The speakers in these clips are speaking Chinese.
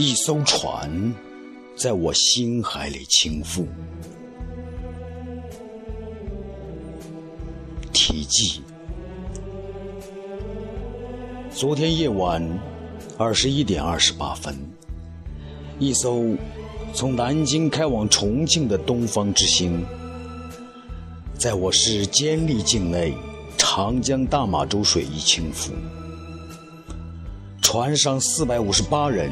一艘船在我心海里倾覆。题记：昨天夜晚二十一点二十八分，一艘从南京开往重庆的东方之星，在我市监利境内长江大马洲水域倾覆。船上四百五十八人，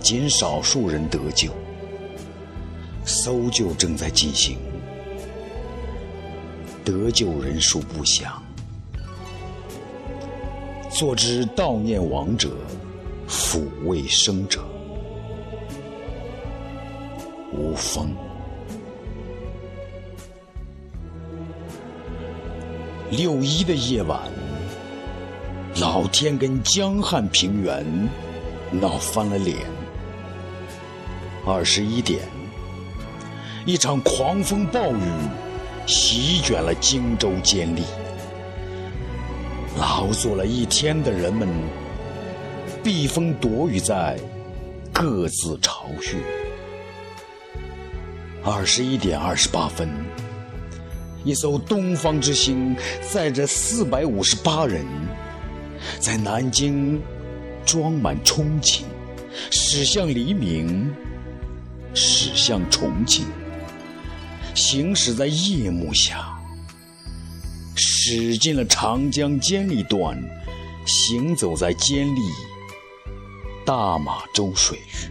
仅少数人得救。搜救正在进行，得救人数不详。坐之悼念亡者，抚慰生者。无风。六一的夜晚。老天跟江汉平原闹翻了脸。二十一点，一场狂风暴雨席卷了荆州监利。劳作了一天的人们，避风躲雨在各自巢穴。二十一点二十八分，一艘东方之星载着四百五十八人。在南京装满憧憬，驶向黎明，驶向重庆，行驶在夜幕下，驶进了长江监利段，行走在监利大马洲水域。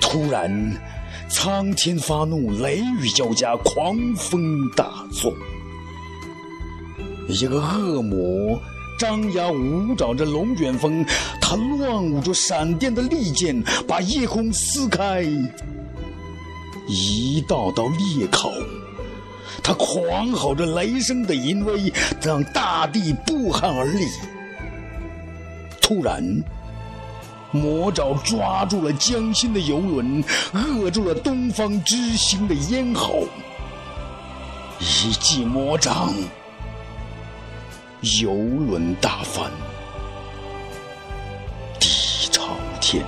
突然，苍天发怒，雷雨交加，狂风大作。一个恶魔张牙舞爪着龙卷风，他乱舞着闪电的利剑，把夜空撕开，一道道裂口。他狂吼着雷声的淫威，让大地不寒而栗。突然，魔爪抓住了江心的游轮，扼住了东方之星的咽喉。一记魔掌。游轮大翻，地朝天，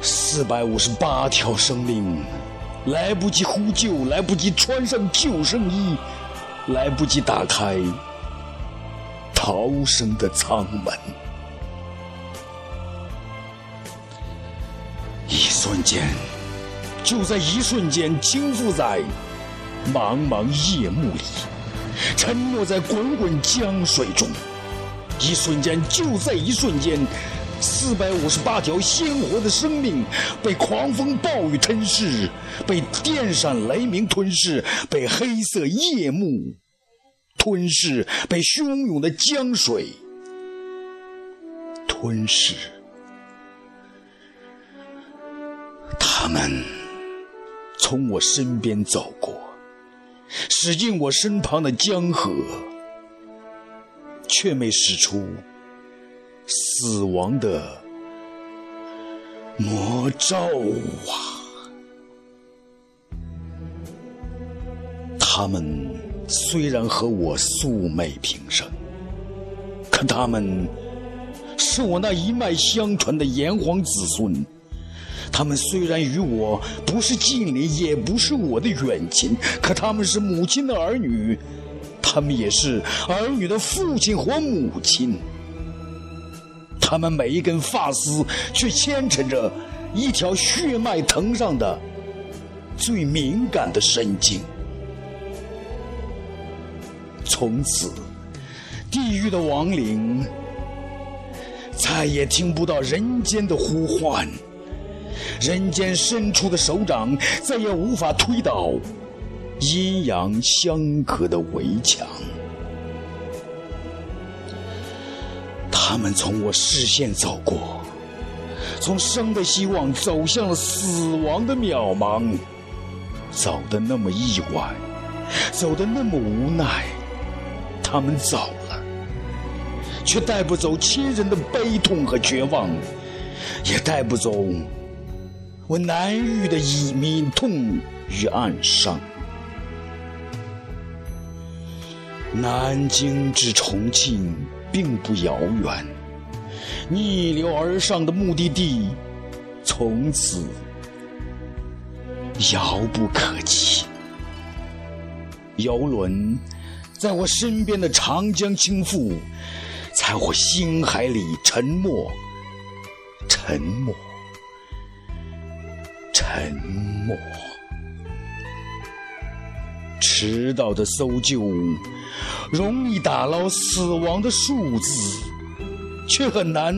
四百五十八条生命来不及呼救，来不及穿上救生衣，来不及打开逃生的舱门，一瞬间，就在一瞬间，倾覆在茫茫夜幕里。沉没在滚滚江水中，一瞬间，就在一瞬间，四百五十八条鲜活的生命被狂风暴雨吞噬，被电闪雷鸣吞噬，被黑色夜幕吞噬，被汹涌的江水吞噬。他们从我身边走过。驶进我身旁的江河，却没使出死亡的魔咒啊！他们虽然和我素昧平生，可他们是我那一脉相传的炎黄子孙。他们虽然与我不是近邻，也不是我的远亲，可他们是母亲的儿女，他们也是儿女的父亲或母亲。他们每一根发丝，却牵扯着一条血脉藤上的最敏感的神经。从此，地狱的亡灵再也听不到人间的呼唤。人间伸出的手掌，再也无法推倒阴阳相隔的围墙。他们从我视线走过，从生的希望走向了死亡的渺茫，走得那么意外，走得那么无奈。他们走了，却带不走亲人的悲痛和绝望，也带不走。我难愈的以悯痛与暗伤，南京至重庆并不遥远，逆流而上的目的地，从此遥不可及。游轮在我身边的长江倾覆，在我心海里沉没，沉没，沉默。迟到的搜救容易打捞死亡的数字，却很难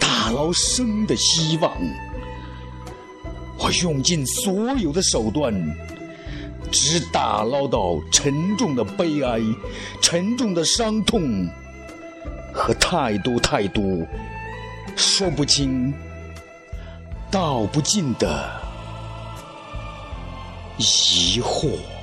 打捞生的希望。我用尽所有的手段，只打捞到沉重的悲哀、沉重的伤痛和太多太多说不清、道不尽的疑惑。